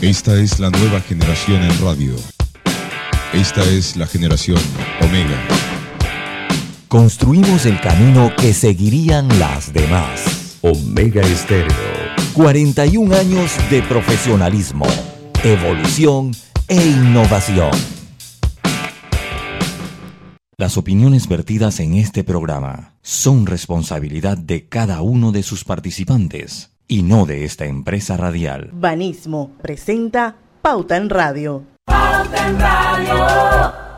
Esta es la nueva generación en radio. Esta es la generación Omega. Construimos el camino que seguirían las demás. Omega Estéreo. 41 años de profesionalismo, evolución e innovación. Las opiniones vertidas en este programa son responsabilidad de cada uno de sus participantes y no de esta empresa radial. Banismo presenta Pauta en Radio. Pauta en Radio.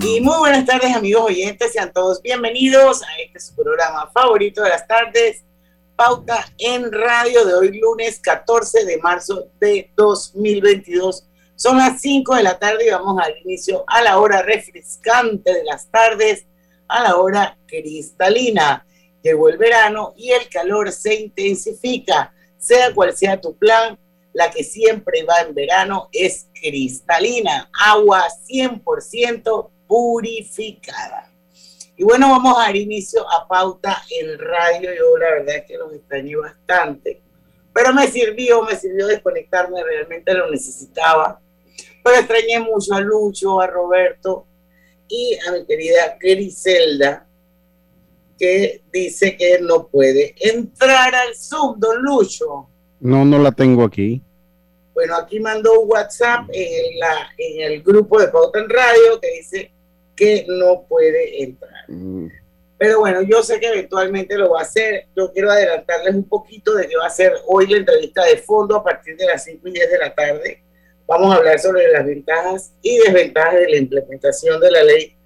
Y muy buenas tardes amigos oyentes, sean todos bienvenidos a este su programa favorito de las tardes, Pauta en Radio de hoy lunes 14 de marzo de 2022. Son las 5 de la tarde y vamos al inicio a la hora refrescante de las tardes, a la hora cristalina. Llegó el verano y el calor se intensifica. Sea cual sea tu plan, la que siempre va en verano es cristalina, agua 100% purificada. Y bueno, vamos a dar inicio a pauta en radio. Yo la verdad es que los extrañé bastante, pero me sirvió, me sirvió desconectarme, realmente lo necesitaba. Pero extrañé mucho a Lucho, a Roberto y a mi querida Griselda, que dice que no puede entrar al Zoom, don Lucho. No, no la tengo aquí. Bueno, aquí mandó un WhatsApp en, la, en el grupo de Pauta en Radio que dice que no puede entrar. Mm. Pero bueno, yo sé que eventualmente lo va a hacer. Yo quiero adelantarles un poquito de que va a ser hoy la entrevista de fondo a partir de las 5 y 10 de la tarde. Vamos a hablar sobre las ventajas y desventajas de la implementación de la ley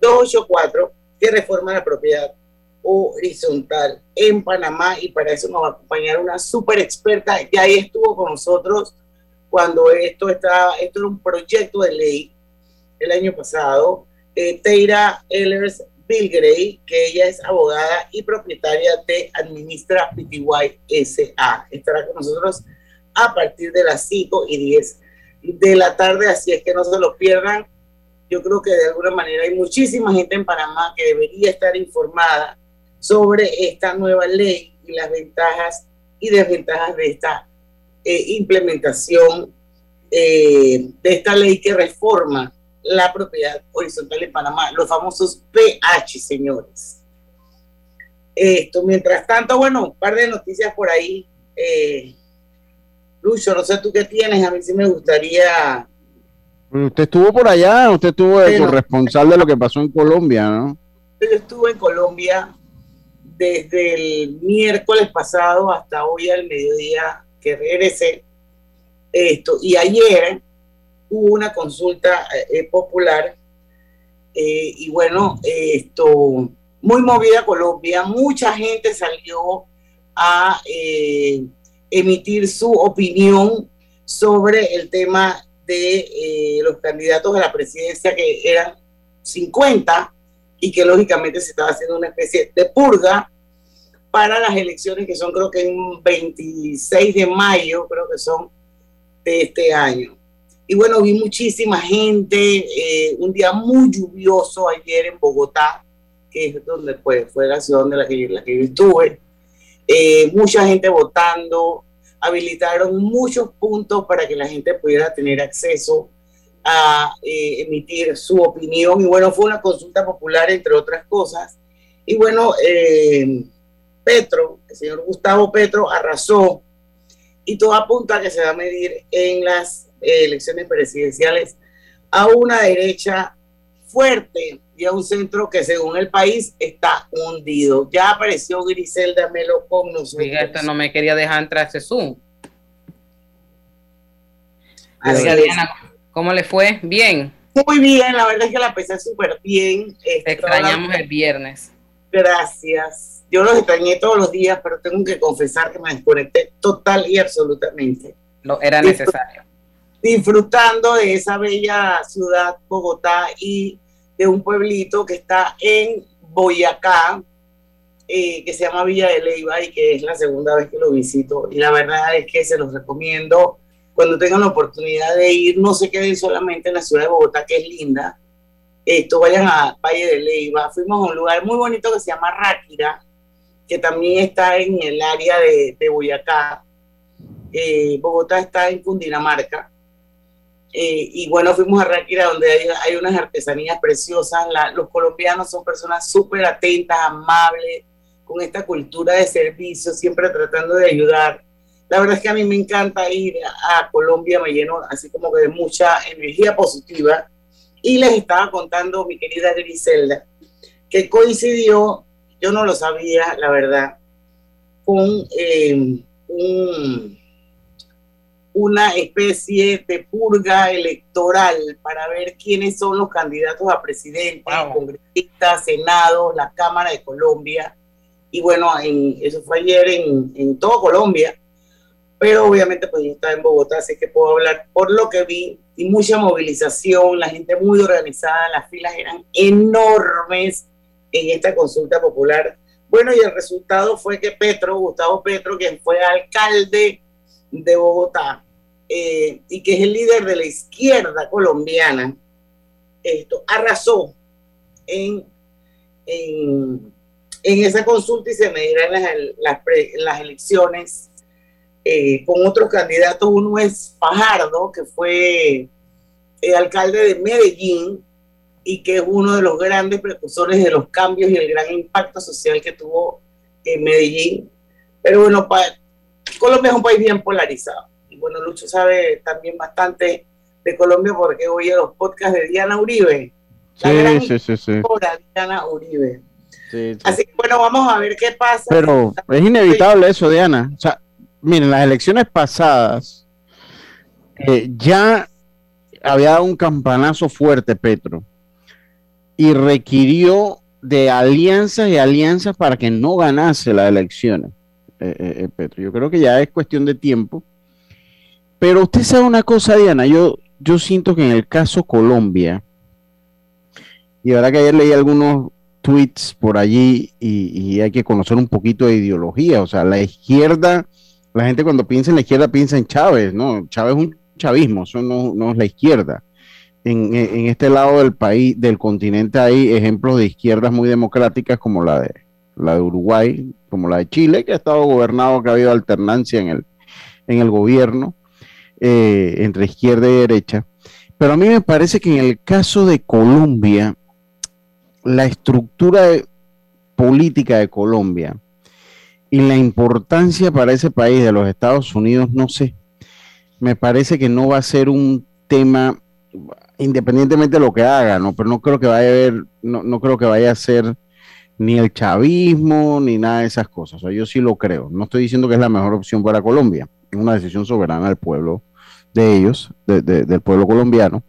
284 que reforma la propiedad horizontal en Panamá y para eso nos va a acompañar una súper experta. Ya ahí estuvo con nosotros cuando esto estaba, esto era un proyecto de ley el año pasado, eh, Teira Ellers Bilgrey, que ella es abogada y propietaria de Administra PTY SA. Estará con nosotros a partir de las 5 y 10 de la tarde, así es que no se lo pierdan. Yo creo que de alguna manera hay muchísima gente en Panamá que debería estar informada sobre esta nueva ley y las ventajas y desventajas de esta eh, implementación eh, de esta ley que reforma la propiedad horizontal en Panamá, los famosos PH, señores. Esto, mientras tanto, bueno, un par de noticias por ahí. Eh, Lucho, no sé tú qué tienes, a mí sí me gustaría. Usted estuvo por allá, usted estuvo de corresponsal de lo que pasó en Colombia, ¿no? Yo estuve en Colombia desde el miércoles pasado hasta hoy al mediodía que regresé. Esto, y ayer hubo una consulta eh, eh, popular eh, y bueno, esto, muy movida Colombia, mucha gente salió a emitir su opinión sobre el tema de los candidatos a la presidencia que eran 50 y que lógicamente se estaba haciendo una especie de purga para las elecciones que son creo que en 26 de mayo, creo que son de este año. Y bueno, vi muchísima gente, eh, un día muy lluvioso ayer en Bogotá, que es donde pues, fue la ciudad donde la que, la que yo estuve. Eh, mucha gente votando, habilitaron muchos puntos para que la gente pudiera tener acceso a eh, emitir su opinión. Y bueno, fue una consulta popular, entre otras cosas. Y bueno, Petro, el señor Gustavo Petro, arrasó y todo apunta a que se va a medir en las elecciones presidenciales a una derecha fuerte y a un centro que según el país está hundido. Ya apareció Griselda Melo con nosotros. esta no me quería dejar entrar ese Zoom. ¿cómo le fue? Bien. Muy bien, la verdad es que la empecé súper bien. Te extrañamos el viernes. Gracias. Yo los extrañé todos los días, pero tengo que confesar que me desconecté total y absolutamente. Lo era necesario disfrutando de esa bella ciudad, Bogotá, y de un pueblito que está en Boyacá, eh, que se llama Villa de Leiva y que es la segunda vez que lo visito. Y la verdad es que se los recomiendo cuando tengan la oportunidad de ir, no se queden solamente en la ciudad de Bogotá, que es linda. Esto, vayan a Valle de Leiva. Fuimos a un lugar muy bonito que se llama Ráquira, que también está en el área de, Boyacá. Eh, Bogotá está en Cundinamarca. Eh, y bueno, fuimos a Ráquira, donde hay, hay unas artesanías preciosas. La, los colombianos son personas súper atentas, amables, con esta cultura de servicio, siempre tratando de ayudar. La verdad es que a mí me encanta ir a, a Colombia, me lleno así como que de mucha energía positiva. Y les estaba contando mi querida Griselda, que coincidió, yo no lo sabía, la verdad, con eh, un una especie de purga electoral para ver quiénes son los candidatos a presidente, wow. congresistas, senado, la Cámara de Colombia. Y bueno, en, eso fue ayer en, en todo Colombia, pero obviamente pues yo estaba en Bogotá, así que puedo hablar por lo que vi y mucha movilización, la gente muy organizada, las filas eran enormes en esta consulta popular. Bueno, y el resultado fue que Petro, Gustavo Petro, quien fue alcalde de Bogotá eh, y que es el líder de la izquierda colombiana, esto arrasó en, en, esa consulta y se me dirán las, las, las elecciones eh, con otros candidatos. Uno es Fajardo, que fue el alcalde de Medellín y que es uno de los grandes precursores de los cambios y el gran impacto social que tuvo en Medellín. Pero bueno, para Colombia es un país bien polarizado. Y bueno, Lucho sabe también bastante de Colombia porque oye los podcasts de Diana Uribe. La sí, gran sí, sí, sí. Diana Uribe. Sí, sí. Así que bueno, vamos a ver qué pasa. Pero es inevitable eso, Diana. O sea, miren, las elecciones pasadas eh, ya había dado un campanazo fuerte, Petro, y requirió de alianzas y alianzas para que no ganase las elecciones. Eh, eh, Petro. Yo creo que ya es cuestión de tiempo. Pero usted sabe una cosa, Diana, yo, yo siento que en el caso Colombia, y verdad que ayer leí algunos tweets por allí y, y, hay que conocer un poquito de ideología, o sea, la izquierda, la gente cuando piensa en la izquierda piensa en Chávez, ¿no? Chávez es un chavismo, eso no, no es la izquierda. En, en, este lado del país, del continente, hay ejemplos de izquierdas muy democráticas como la de, la de Uruguay, como la de Chile, que ha estado gobernado, que ha habido alternancia en el, en el gobierno eh, entre izquierda y derecha. Pero a mí me parece que en el caso de Colombia, la estructura política de Colombia y la importancia para ese país de los Estados Unidos, no sé, me parece que no va a ser un tema independientemente de lo que haga, ¿no? Pero no creo que vaya a haber, no, no creo que vaya a ser ni el chavismo, ni nada de esas cosas. O sea, yo sí lo creo. No estoy diciendo que es la mejor opción para Colombia. Es una decisión soberana del pueblo, de ellos, de, de, del pueblo colombiano.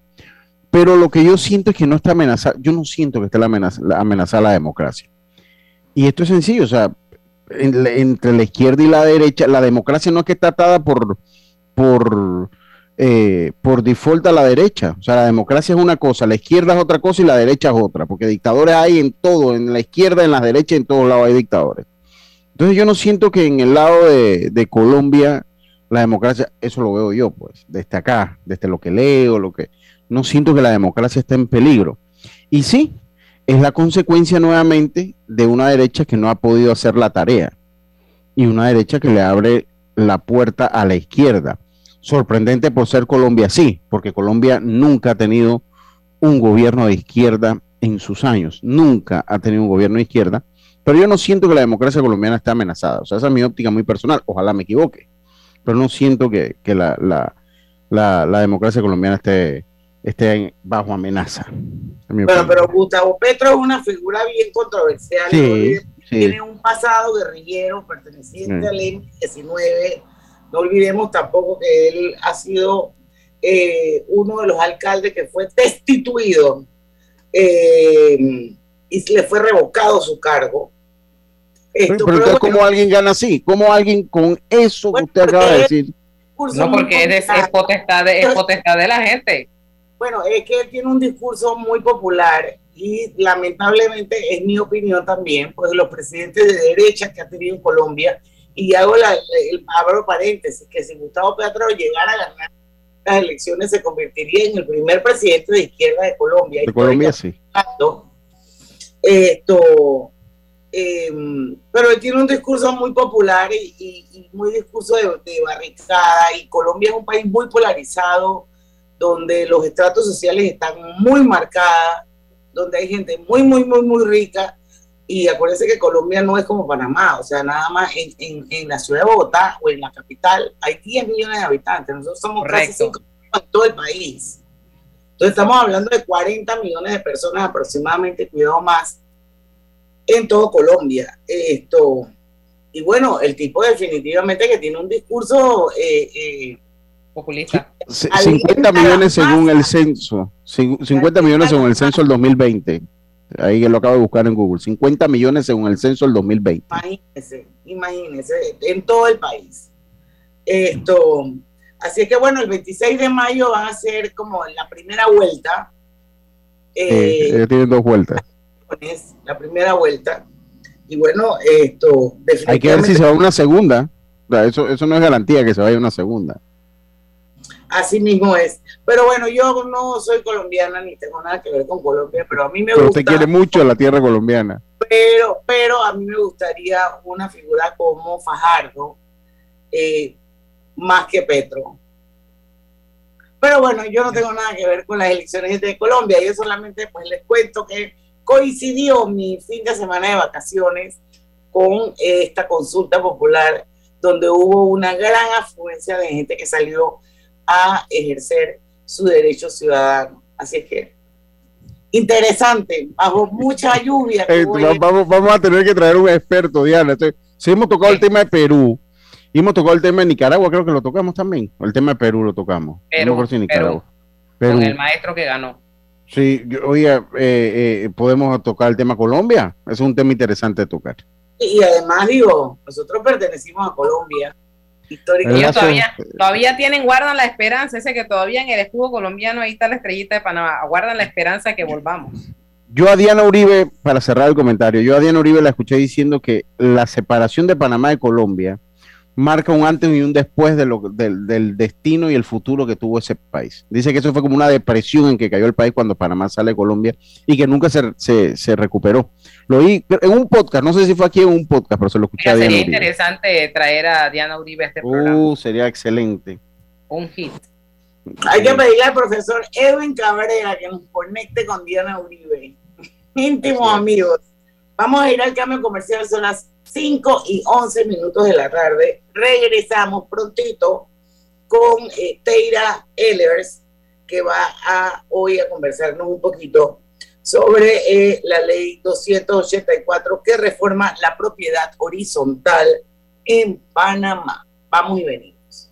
Pero lo que yo siento es que no está amenazada, yo no siento que esté la la amenazada la democracia. Y esto es sencillo, o sea, en, entre la izquierda y la derecha, la democracia no es que está atada por, por, eh, por default a la derecha. O sea, la democracia es una cosa, la izquierda es otra cosa y la derecha es otra, porque dictadores hay en todo, en la izquierda, en la derecha, en todos lados hay dictadores. Entonces yo no siento que en el lado de, de Colombia la democracia, eso lo veo yo, pues, desde acá, desde lo que leo, lo que... No siento que la democracia esté en peligro. Y sí, es la consecuencia nuevamente de una derecha que no ha podido hacer la tarea y una derecha que le abre la puerta a la izquierda sorprendente por ser Colombia, sí, porque Colombia nunca ha tenido un gobierno de izquierda en sus años, nunca ha tenido un gobierno de izquierda, pero yo no siento que la democracia colombiana esté amenazada, o sea, esa es mi óptica muy personal, ojalá me equivoque, pero no siento que, que la, la, la, la, democracia colombiana esté, esté bajo amenaza. Bueno, pero Gustavo Petro es una figura bien controversial, sí, sí. tiene un pasado guerrillero perteneciente sí. al M-19, no olvidemos tampoco que él ha sido eh, uno de los alcaldes que fue destituido eh, y le fue revocado su cargo. Esto, pero entonces, ¿cómo alguien gana así? ¿Cómo alguien con eso bueno, que usted acaba de decir? No, porque es, es, potestad de, es potestad de la gente. Bueno, es que él tiene un discurso muy popular y lamentablemente es mi opinión también, pues los presidentes de derecha que ha tenido en Colombia y hago la, el abro paréntesis, que si Gustavo Petro llegara a ganar las elecciones se convertiría en el primer presidente de izquierda de Colombia. De Colombia, sí. Esto, Em, pero él tiene un discurso muy popular y, y, muy discurso de, de, barricada y Colombia es un país muy polarizado donde los estratos sociales están muy marcados, donde hay gente muy, muy, muy, muy rica y acuérdense que Colombia no es como Panamá, o sea, nada más en, en, en la ciudad de Bogotá o en la capital hay 10 millones de habitantes, nosotros somos casi 5 en todo el país. Entonces estamos hablando de 40 millones de personas aproximadamente, cuidado más, en todo Colombia. Esto, y bueno, el tipo definitivamente que tiene un discurso eh, eh, populista. 50 millones según el censo, 50 millones según el censo del 2020. Ahí lo acabo de buscar en Google. 50 millones según el censo del 2020. Imagínense, imagínense, en todo el país. Esto, así es que bueno, el 26 de mayo va a ser como la primera vuelta. Eh, tienen dos vueltas. La primera vuelta. Y bueno, esto. Hay que ver si se va a una segunda. Eso, eso no es garantía que se vaya una segunda. Así mismo es. Pero bueno, yo no soy colombiana ni tengo nada que ver con Colombia, pero a mí me gusta. Usted quiere mucho la tierra colombiana. Pero, pero a mí me gustaría una figura como Fajardo, eh, más que Petro. Pero bueno, yo no tengo nada que ver con las elecciones de Colombia. Yo solamente pues les cuento que coincidió mi fin de semana de vacaciones con esta consulta popular donde hubo una gran afluencia de gente que salió a ejercer su derecho ciudadano. Así es que, interesante, bajo mucha lluvia. Eh, vamos, vamos a tener que traer un experto, Diana. si hemos tocado el tema de Perú, y hemos tocado el tema de Nicaragua, creo que lo tocamos también. El tema de Perú lo tocamos. Perú, no Nicaragua. Con el maestro que ganó. Sí, oye, eh, eh, podemos tocar el tema Colombia. Es un tema interesante de tocar. Y además, digo, nosotros pertenecimos a Colombia ellos todavía, todavía tienen, guardan la esperanza, ese que todavía en el escudo colombiano ahí está la estrellita de Panamá, guardan la esperanza que volvamos. Yo a Diana Uribe, para cerrar el comentario, yo a Diana Uribe la escuché diciendo que la separación de Panamá de Colombia marca un antes y un después de lo, del, destino y el futuro que tuvo ese país. Dice que eso fue como una depresión en que cayó el país cuando Panamá sale de Colombia y que nunca se, se, se recuperó. Lo oí en un podcast, no sé si fue aquí en un podcast, pero se lo escuché a Diana Sería interesante traer a Diana Uribe a este programa. Uh, sería excelente. Un hit. Hay que pedirle al profesor Edwin Cabrera que nos conecte con Diana Uribe. Íntimos amigos. Vamos a ir al cambio comercial, son las 5 y 11 minutos de la tarde. Regresamos prontito con eh, Teira Ellers, que va hoy a conversarnos un poquito sobre eh, la ley 284 que reforma la propiedad horizontal en Panamá. Vamos y venimos.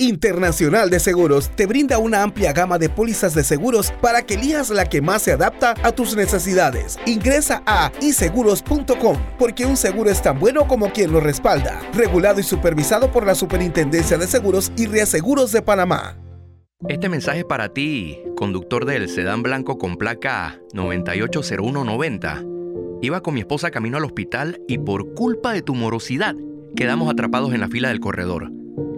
Internacional de Seguros te brinda una amplia gama de pólizas de seguros para que elijas la que más se adapta a tus necesidades. Ingresa a iseguros.com porque un seguro es tan bueno como quien lo respalda. Regulado y supervisado por la Superintendencia de Seguros y Reaseguros de Panamá. Este mensaje para ti, conductor del sedán blanco con placa 980190. Iba con mi esposa camino al hospital y por culpa de tu morosidad quedamos atrapados en la fila del corredor.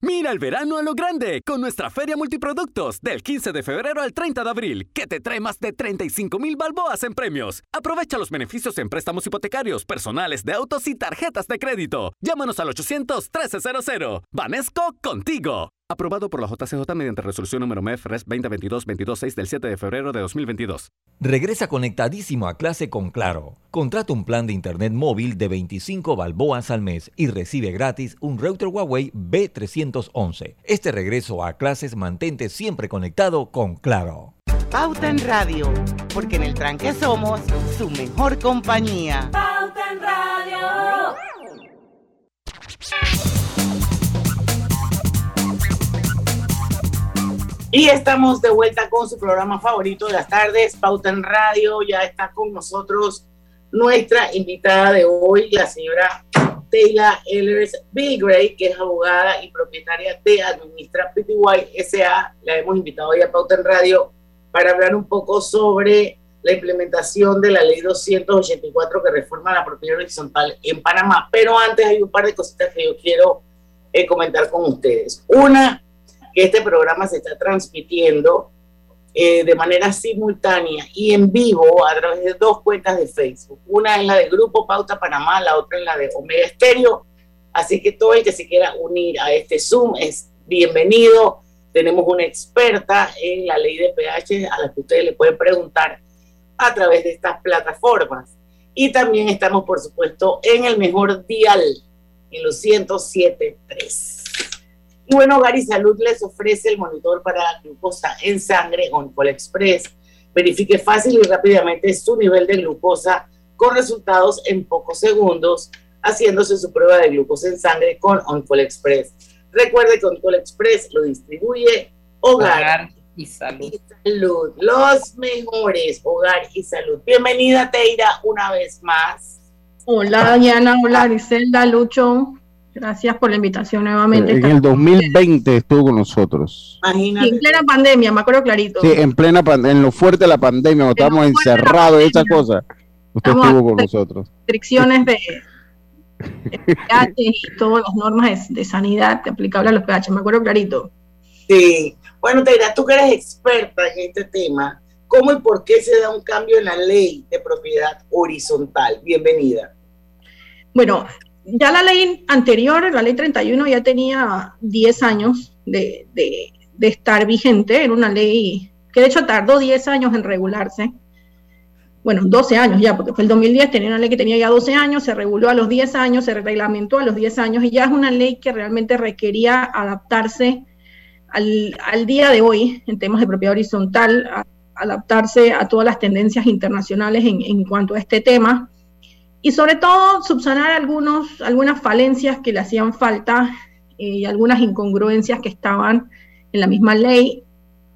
Mira el verano a lo grande con nuestra Feria Multiproductos del 15 de febrero al 30 de abril, que te trae más de 35 mil balboas en premios. Aprovecha los beneficios en préstamos hipotecarios, personales de autos y tarjetas de crédito. Llámanos al 800-1300. Vanesco contigo. Aprobado por la JCJ mediante resolución número MEF RES 2022-226 del 7 de febrero de 2022. Regresa conectadísimo a clase con Claro. Contrata un plan de internet móvil de 25 balboas al mes y recibe gratis un router Huawei B311. Este regreso a clases mantente siempre conectado con Claro. Pauta en Radio, porque en el tranque somos su mejor compañía. Y estamos de vuelta con su programa favorito de las tardes, Pauta en Radio. Ya está con nosotros nuestra invitada de hoy, la señora Taylor Ellers Gray, que es abogada y propietaria de Administra PTY SA. La hemos invitado hoy a Pauta en Radio para hablar un poco sobre la implementación de la ley 284 que reforma la propiedad horizontal en Panamá. Pero antes hay un par de cositas que yo quiero eh, comentar con ustedes. Una, que este programa se está transmitiendo eh, de manera simultánea y en vivo a través de dos cuentas de Facebook. Una es la de Grupo Pauta Panamá, la otra es la de Omega Estéreo. Así que todo el que se quiera unir a este Zoom es bienvenido. Tenemos una experta en la ley de PH a la que ustedes le pueden preguntar a través de estas plataformas. Y también estamos, por supuesto, en el mejor dial, en los 107.3. Y bueno, Hogar y Salud les ofrece el monitor para glucosa en sangre OnCall Express. Verifique fácil y rápidamente su nivel de glucosa con resultados en pocos segundos, haciéndose su prueba de glucosa en sangre con OnCall Express. Recuerde que OnCall Express lo distribuye Hogar, y salud. y salud. Los mejores Hogar y Salud. Bienvenida, Teira, una vez más. Hola, Diana. Hola, Griselda, Lucho. Gracias por la invitación nuevamente. En el 2020 estuvo con nosotros. Sí, en plena pandemia, me acuerdo clarito. Sí, en plena pandemia, en lo fuerte de la pandemia, cuando estábamos encerrados y esas cosas. Usted Estamos estuvo con nosotros. Restricciones de, de pH y todas las normas de, de sanidad aplicables a los pH, me acuerdo clarito. Sí. Bueno, Teira, tú que eres experta en este tema, cómo y por qué se da un cambio en la ley de propiedad horizontal. Bienvenida. Bueno, ya la ley anterior, la ley 31, ya tenía 10 años de, de, de estar vigente. Era una ley que de hecho tardó 10 años en regularse bueno, 12 años ya, porque fue el 2010, tenía una ley que tenía ya 12 años, se reguló a los 10 años, se reglamentó a los 10 años y ya es una ley que realmente requería adaptarse al, al día de hoy en temas de propiedad horizontal, adaptarse a todas las tendencias internacionales en, en, cuanto a este tema y sobre todo subsanar algunos, algunas falencias que le hacían falta eh, y algunas incongruencias que estaban en la misma ley.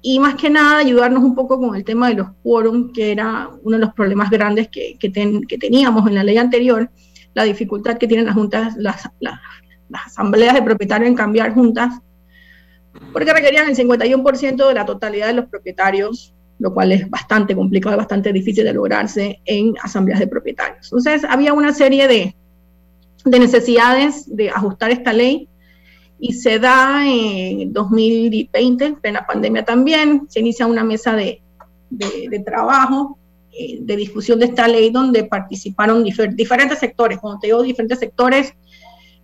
Y más que nada ayudarnos un poco con el tema de los quórum, que era uno de los problemas grandes que, que, teníamos en la ley anterior, la dificultad que tienen las juntas, las, las, asambleas de propietarios en cambiar juntas, porque requerían el 51% de la totalidad de los propietarios, lo cual es bastante complicado, bastante difícil de lograrse en asambleas de propietarios. Entonces había una serie de, de necesidades de ajustar esta ley y se da en 2020, en plena pandemia también, se inicia una mesa de, de, trabajo, eh, de discusión de esta ley, donde participaron diferentes sectores, como te digo, diferentes sectores,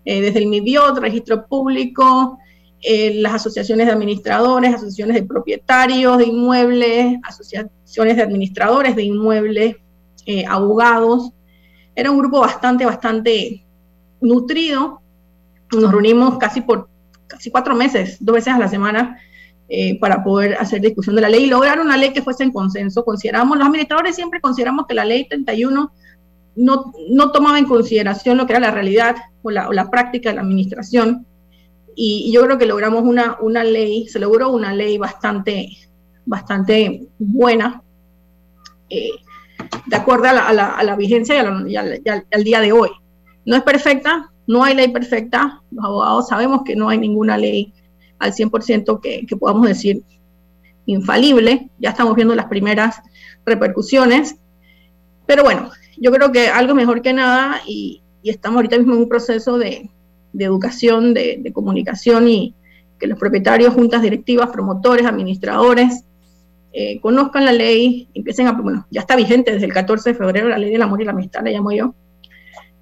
eh, desde el MIBIOT, registro público, eh, las asociaciones de administradores, asociaciones de propietarios de inmuebles, asociaciones de administradores de inmuebles, abogados. Era un grupo bastante, bastante nutrido nos reunimos casi por casi cuatro meses, dos veces a la semana, eh, para poder hacer discusión de la ley y lograr una ley que fuese en consenso. Consideramos, los administradores siempre consideramos que la ley 31 no, no tomaba en consideración lo que era la realidad o la, o la práctica de la administración. Y, yo creo que logramos una, una ley, se logró una ley bastante, bastante buena, eh, de acuerdo a la, a vigencia y, al día de hoy. No es perfecta, no hay ley perfecta, los abogados sabemos que no hay ninguna ley al 100% que, que podamos decir infalible, ya estamos viendo las primeras repercusiones, pero bueno, yo creo que algo mejor que nada y, estamos ahorita mismo en un proceso de, educación, de, comunicación y que los propietarios, juntas directivas, promotores, administradores, eh, conozcan la ley, empiecen a, bueno, ya está vigente desde el 14 de febrero la ley del amor y la amistad, la llamo yo,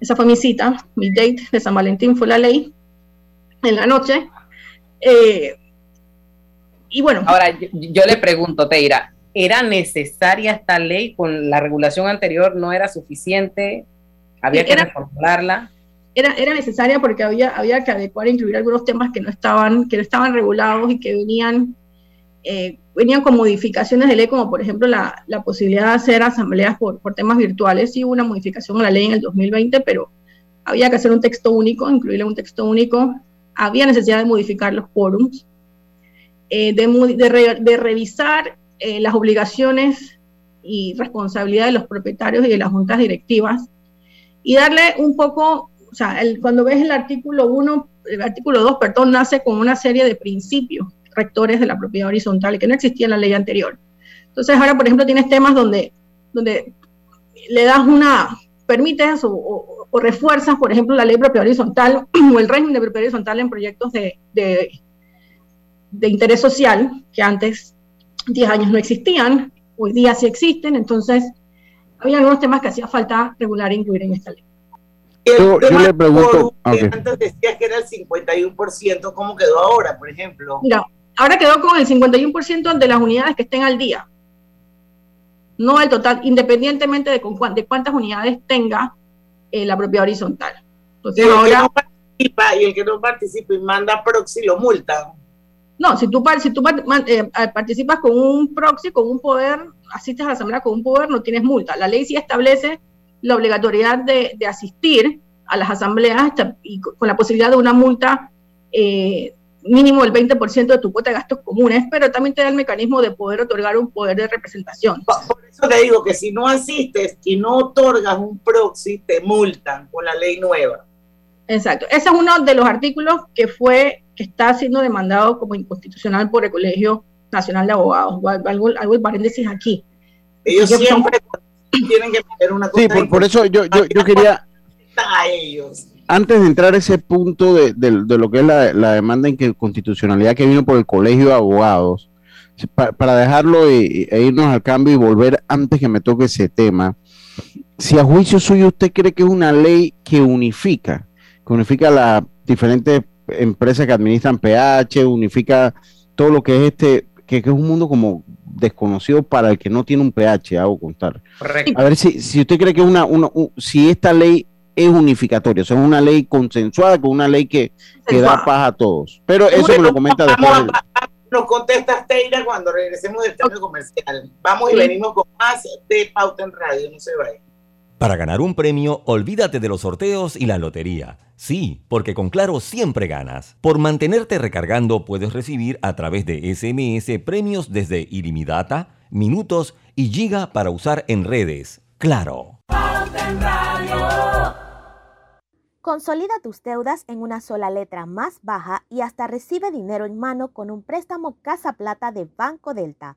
esa fue mi cita, mi date de San Valentín fue la ley en la noche. Eh, y bueno. Ahora, yo, le pregunto, Teira, ¿era necesaria esta ley con la regulación anterior? ¿No era suficiente? ¿Había que reformularla? Era, era necesaria porque había, había que adecuar e incluir algunos temas que no estaban, que no estaban regulados y que venían eh, venían con modificaciones de ley, como por ejemplo la, la posibilidad de hacer asambleas por, por, temas virtuales. Sí hubo una modificación a la ley en el 2020, pero había que hacer un texto único, incluirle un texto único. Había necesidad de modificar los quórums, eh, de, de, de, revisar eh, las obligaciones y responsabilidades de los propietarios y de las juntas directivas y darle un poco, o sea, el, cuando ves el artículo 1, el artículo 2, perdón, nace con una serie de principios rectores de la propiedad horizontal, que no existía en la ley anterior. Entonces ahora, por ejemplo, tienes temas donde, donde le das una, permites o, refuerzas, por ejemplo, la ley de propiedad horizontal o el régimen de propiedad horizontal en proyectos de, de, de interés social, que antes 10 años no existían, hoy día sí existen, entonces había algunos temas que hacía falta regular e incluir en esta ley. Yo, le pregunto. Antes decías que era el 51%, ¿cómo quedó ahora, por ejemplo? Mira, ahora quedó con el 51% de las unidades que estén al día. No el total, independientemente de, con, de cuántas unidades tenga eh, la propiedad horizontal. Entonces, ahora, no participa y el que no participa y manda proxy lo multa. No, si tú, si tú eh, participas con un proxy, con un poder, asistes a la asamblea con un poder, no tienes multa. La ley sí establece la obligatoriedad de, de asistir a las asambleas y con la posibilidad de una multa eh, mínimo del 20% de tu cuota de gastos comunes, pero también te da el mecanismo de poder otorgar un poder de representación. Por eso te digo que si no asistes y no otorgas un proxy, te multan con la ley nueva. Exacto. Ese es uno de los artículos que fue, que está siendo demandado como inconstitucional por el Colegio Nacional de Abogados. Algo, algo paréntesis aquí. Ellos siempre tienen que meter una cosa. Sí, por, por eso yo, yo, yo quería... A ellos antes de entrar a ese punto de, lo que es la, demanda en constitucionalidad que vino por el Colegio de Abogados, para dejarlo e, irnos al cambio y volver antes que me toque ese tema, si a juicio suyo usted cree que es una ley que unifica, que unifica las diferentes empresas que administran PH, unifica todo lo que es este, que, es un mundo como desconocido para el que no tiene un PH, hago contar. A ver si, si usted cree que una, una si esta ley es unificatoria, o sea, es una ley consensuada, con una ley que, que da paz a todos. Pero eso me lo comenta después. Nos contestas, Teira, cuando regresemos del cambio comercial. Vamos y venimos con más de Pauta en Radio, no se vaya. Para ganar un premio, olvídate de los sorteos y la lotería. Sí, porque con Claro siempre ganas. Por mantenerte recargando puedes recibir a través de SMS premios desde ilimitada, minutos y giga para usar en redes. Claro. Consolida tus deudas en una sola letra más baja y hasta recibe dinero en mano con un préstamo Casa Plata de Banco Delta.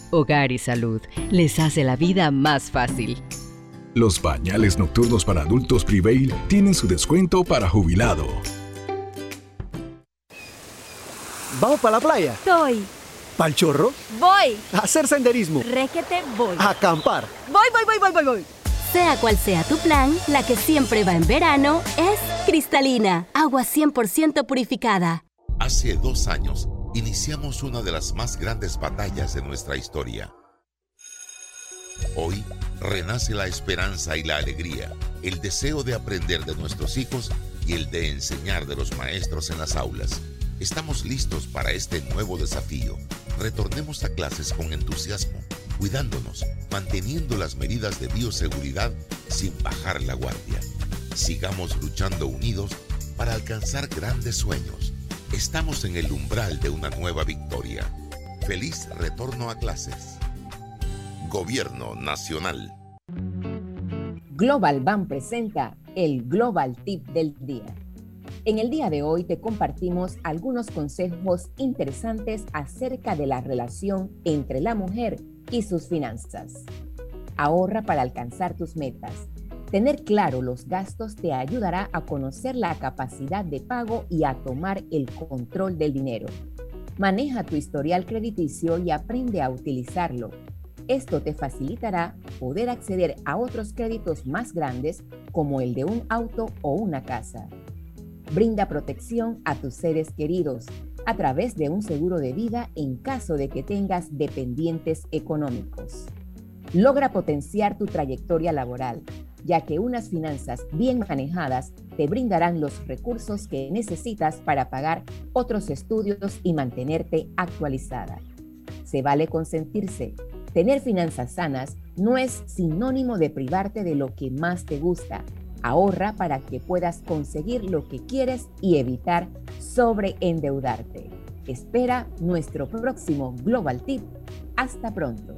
Hogar y Salud les hace la vida más fácil. Los pañales nocturnos para adultos Prevail tienen su descuento para jubilado. ¿Vamos para la playa? Estoy. ¿Pal chorro? Voy. A hacer senderismo. Requete voy. A acampar. Voy, voy, voy, voy, voy, voy. Sea cual sea tu plan, la que siempre va en verano es cristalina, agua 100% purificada. Hace dos años iniciamos una de las más grandes batallas de nuestra historia. Hoy renace la esperanza y la alegría, el deseo de aprender de nuestros hijos y el de enseñar de los maestros en las aulas. Estamos listos para este nuevo desafío. Retornemos a clases con entusiasmo, cuidándonos, manteniendo las medidas de bioseguridad sin bajar la guardia. Sigamos luchando unidos para alcanzar grandes sueños Estamos en el umbral de una nueva victoria. Feliz retorno a clases. Gobierno Nacional. Global Bank presenta el Global Tip del Día. En el día de hoy te compartimos algunos consejos interesantes acerca de la relación entre la mujer y sus finanzas. Ahorra para alcanzar tus metas Tener claro los gastos te ayudará a conocer la capacidad de pago y a tomar el control del dinero. Maneja tu historial crediticio y aprende a utilizarlo. Esto te facilitará poder acceder a otros créditos más grandes como el de un auto o una casa. Brinda protección a tus seres queridos a través de un seguro de vida en caso de que tengas dependientes económicos. Logra potenciar tu trayectoria laboral, ya que unas finanzas bien manejadas te brindarán los recursos que necesitas para pagar otros estudios y mantenerte actualizada. Se vale consentirse. Tener finanzas sanas no es sinónimo de privarte de lo que más te gusta. Ahorra para que puedas conseguir lo que quieres y evitar sobreendeudarte. Espera nuestro próximo Global Tip. Hasta pronto.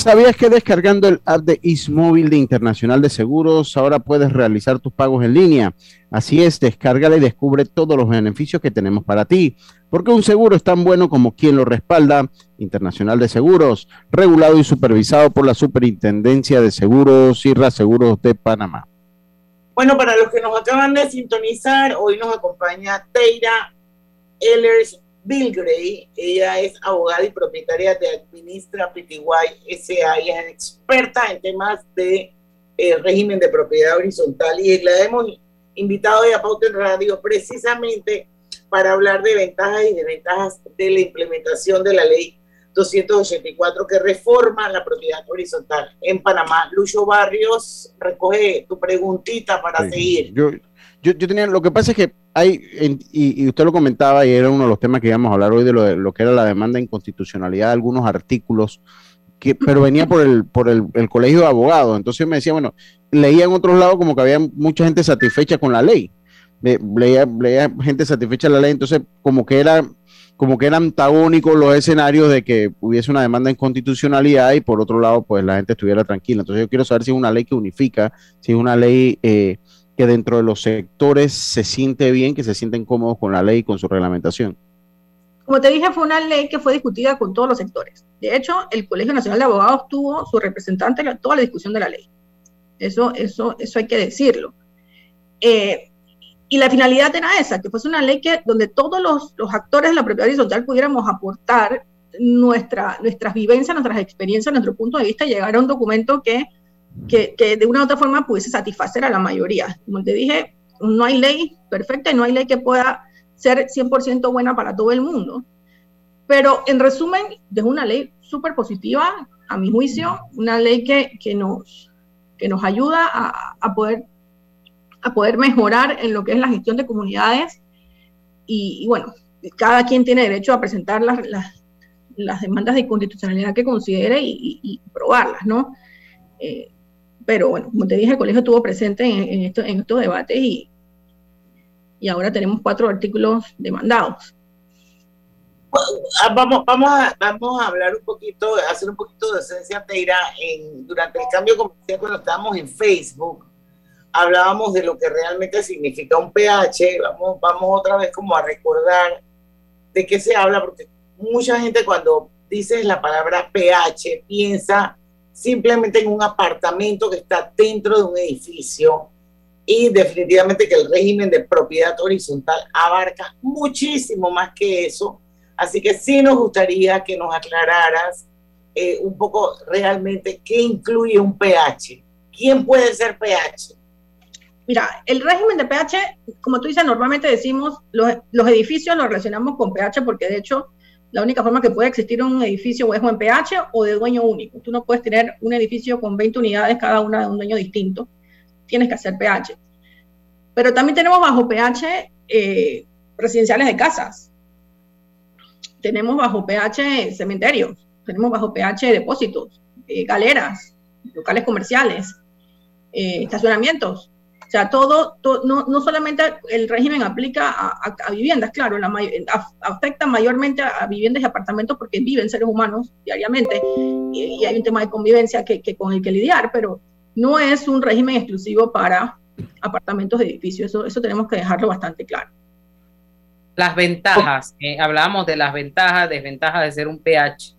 ¿Sabías que descargando el app de Ismóvil de Internacional de Seguros ahora puedes realizar tus pagos en línea? Así es, descárgala y descubre todos los beneficios que tenemos para ti. Porque un seguro es tan bueno como quien lo respalda. Internacional de Seguros, regulado y supervisado por la Superintendencia de Seguros y Reaseguros de Panamá. Bueno, para los que nos acaban de sintonizar, hoy nos acompaña Teira Ellers Bilgray. Ella es abogada y propietaria de Administra PTY SA y es experta en temas de eh, régimen de propiedad horizontal y la hemos invitado hoy a Pauta en Radio precisamente para hablar de ventajas y desventajas de la implementación de la ley 284 que reforma la propiedad horizontal en Panamá. Lucho Barrios, recoge tu preguntita para seguir. Yo, yo, tenía, lo que pasa es que hay, y, usted lo comentaba y era uno de los temas que íbamos a hablar hoy de lo, de lo que era la demanda de inconstitucionalidad de algunos artículos, que, pero venía por el, por el, colegio de abogados. Entonces me decía, bueno, leía en otros lados como que había mucha gente satisfecha con la ley. Leía, leía gente satisfecha la ley, entonces como que era como que eran antagónicos los escenarios de que hubiese una demanda de inconstitucionalidad y por otro lado, pues la gente estuviera tranquila. Entonces yo quiero saber si es una ley que unifica, si es una ley eh, que dentro de los sectores se siente bien, que se sienten cómodos con la ley y con su reglamentación. Como te dije, fue una ley que fue discutida con todos los sectores. De hecho, el Colegio Nacional de Abogados tuvo su representante en toda la discusión de la ley. Eso, eso, eso hay que decirlo. Eh, y la finalidad era esa, que fuese una ley que, donde todos los, actores de la propiedad horizontal pudiéramos aportar nuestra, nuestras vivencias, nuestras experiencias, nuestro punto de vista, llegar a un documento que, que, que, de una u otra forma pudiese satisfacer a la mayoría. Como te dije, no hay ley perfecta y no hay ley que pueda ser 100% buena para todo el mundo. Pero en resumen, es una ley súper positiva, a mi juicio, una ley que, que nos, que nos ayuda a, poder, a poder mejorar en lo que es la gestión de comunidades. Y, bueno, cada quien tiene derecho a presentar las, las, demandas de inconstitucionalidad que considere y, probarlas, ¿no? Eh, pero bueno, como te dije, el colegio estuvo presente en, en estos debates y, y ahora tenemos cuatro artículos demandados. Ah, vamos, vamos, a, vamos a hablar un poquito, hacer un poquito de esencia, Teira. En, durante el cambio comercial, cuando estábamos en Facebook, hablábamos de lo que realmente significa un pH. Vamos, vamos otra vez como a recordar de qué se habla, porque mucha gente cuando dice la palabra pH piensa simplemente en un apartamento que está dentro de un edificio y definitivamente que el régimen de propiedad horizontal abarca muchísimo más que eso Así que sí nos gustaría que nos aclararas eh, un poco realmente qué incluye un pH. ¿Quién puede ser pH? Mira, el régimen de pH, como tú dices, normalmente decimos, los, los edificios los relacionamos con pH porque de hecho la única forma que puede existir un edificio es en pH o de dueño único. Tú no puedes tener un edificio con 20 unidades, cada una de un dueño distinto. Tienes que hacer pH. Pero también tenemos bajo pH eh, residenciales de casas tenemos bajo pH cementerios, tenemos bajo pH depósitos, eh, galeras, locales comerciales, eh, estacionamientos. O sea, todo, no, no, solamente el régimen aplica a, viviendas, claro, la, afecta mayormente a, viviendas y apartamentos porque viven seres humanos diariamente y, hay un tema de convivencia que, con el que lidiar, pero no es un régimen exclusivo para apartamentos de edificios. Eso, eso tenemos que dejarlo bastante claro. Las ventajas, eh, hablábamos de las ventajas, desventajas de ser un PH.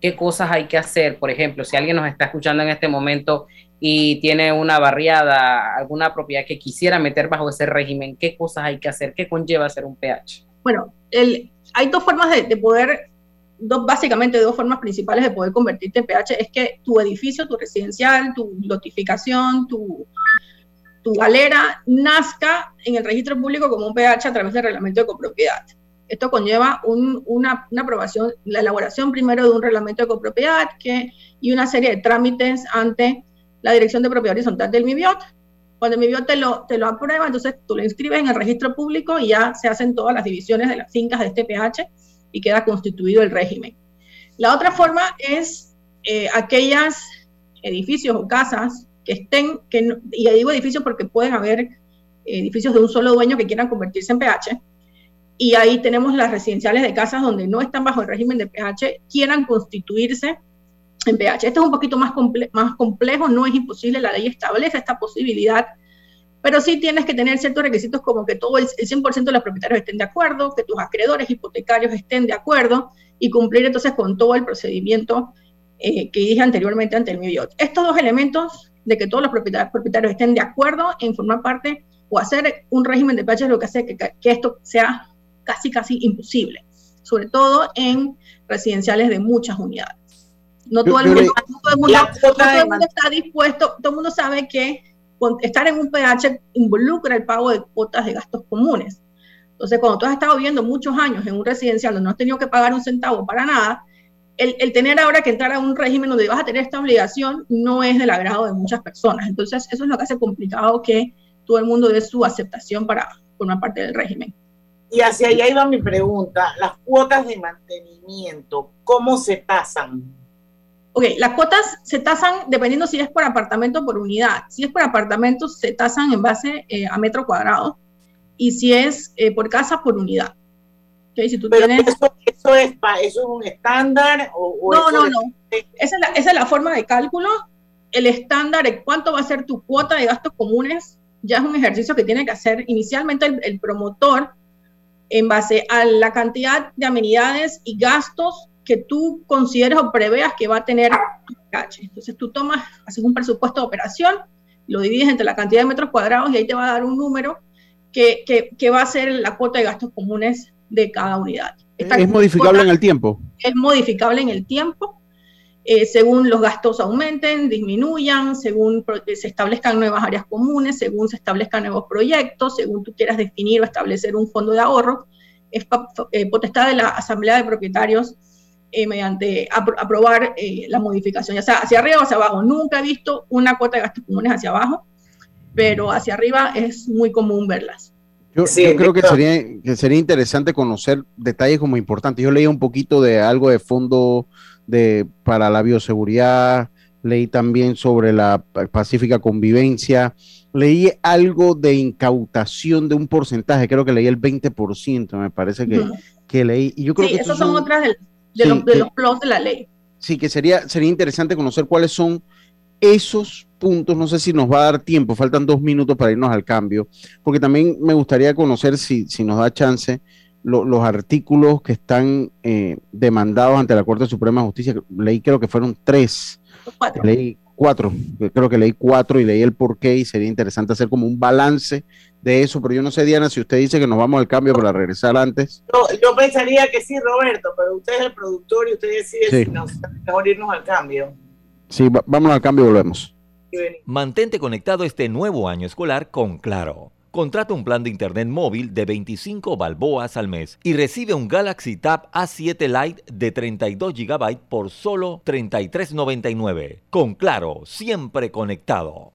¿Qué cosas hay que hacer? Por ejemplo, si alguien nos está escuchando en este momento y tiene una barriada, alguna propiedad que quisiera meter bajo ese régimen, ¿qué cosas hay que hacer? ¿Qué conlleva ser un PH? Bueno, hay dos formas de, de poder dos, básicamente dos formas principales de poder convertirte en PH es que tu edificio, tu residencial, tu notificación, tu, tu galera nazca en el registro público como un PH a través del reglamento de copropiedad. Esto conlleva una, una, aprobación, la elaboración primero de un reglamento de copropiedad que, y una serie de trámites ante la Dirección de Propiedad Horizontal del MIBIOT. Cuando el MIBIOT te lo, te lo aprueba, entonces tú lo inscribes en el registro público y ya se hacen todas las divisiones de las fincas de este PH y queda constituido el régimen. La otra forma es eh, aquellos edificios o casas que estén, que y digo edificios porque pueden haber edificios de un solo dueño que quieran convertirse en PH, y ahí tenemos las residenciales de casas donde no están bajo el régimen de PH, quieran constituirse en PH. Esto es un poquito más, complejo, no es imposible, la ley establece esta posibilidad pero sí tienes que tener ciertos requisitos como que todo el, 100% de los propietarios estén de acuerdo, que tus acreedores hipotecarios estén de acuerdo y cumplir entonces con todo el procedimiento eh, que dije anteriormente ante el MIBIOT. Estos dos elementos de que todos los propietarios, propietarios estén de acuerdo en formar parte o hacer un régimen de PH es lo que hace que, que esto sea casi, casi imposible, sobre todo en residenciales de muchas unidades. No todo el mundo, no todo el mundo, no todo el mundo está dispuesto, todo el mundo sabe que estar en un PH involucra el pago de cuotas de gastos comunes. Entonces, cuando tú has estado viviendo muchos años en un residencial donde no has tenido que pagar un centavo para nada, el, el, tener ahora que entrar a un régimen donde vas a tener esta obligación no es del agrado de muchas personas. Entonces, eso es lo que hace complicado que todo el mundo dé su aceptación para formar parte del régimen. Y hacia allá iba mi pregunta, las cuotas de mantenimiento, ¿cómo se tasan? Ok, las cuotas se tasan dependiendo si es por apartamento o por unidad. Si es por apartamento, se tasan en base eh, a metro cuadrado y si es eh, por casa, por unidad. Okay, si tú tienes... eso, eso, es, eso es un estándar? O, no, no, no. Esa es, la, esa es la forma de cálculo. El estándar cuánto va a ser tu cuota de gastos comunes ya es un ejercicio que tiene que hacer inicialmente el, el promotor en base a la cantidad de amenidades y gastos que tú consideres o preveas que va a tener cache. Entonces tú tomas, haces un presupuesto de operación, lo divides entre la cantidad de metros cuadrados y ahí te va a dar un número que, que, va a ser la cuota de gastos comunes de cada unidad. ¿Es modificable en el tiempo? Es modificable en el tiempo, eh, según los gastos aumenten, disminuyan, según se establezcan nuevas áreas comunes, según se establezcan nuevos proyectos, según tú quieras definir o establecer un fondo de ahorro. Es eh, potestad de la Asamblea de Propietarios eh, mediante aprobar eh, la modificación, ya sea hacia arriba o hacia abajo. Nunca he visto una cuota de gastos comunes hacia abajo, pero hacia arriba es muy común verlas. Yo, creo que sería, que sería interesante conocer detalles como importantes. Yo leía un poquito de algo de fondo de, para la bioseguridad, leí también sobre la pacífica convivencia, leí algo de incautación de un porcentaje, creo que leí el 20%, me parece que, que leí. Y yo creo sí, que esas son otras del, de, los, de los de la ley. Sí, que sería, sería interesante conocer cuáles son esos puntos, no sé si nos va a dar tiempo, faltan dos minutos para irnos al cambio, porque también me gustaría conocer si, si nos da chance los artículos que están eh, demandados ante la Corte Suprema de Justicia. Leí creo que fueron tres. Cuatro. Leí cuatro, creo que leí cuatro y leí el porqué y sería interesante hacer como un balance de eso, pero yo no sé, Diana, si usted dice que nos vamos al cambio para regresar antes. yo pensaría que sí, Roberto, pero usted es el productor y usted decide si nos mejor irnos al cambio. Sí, vámonos al cambio y volvemos. Mantente conectado este nuevo año escolar con Claro. Contrata un plan de internet móvil de 25 balboas al mes y recibe un Galaxy Tab A7 Lite de 32 GB por solo 33.99. Con Claro, siempre conectado.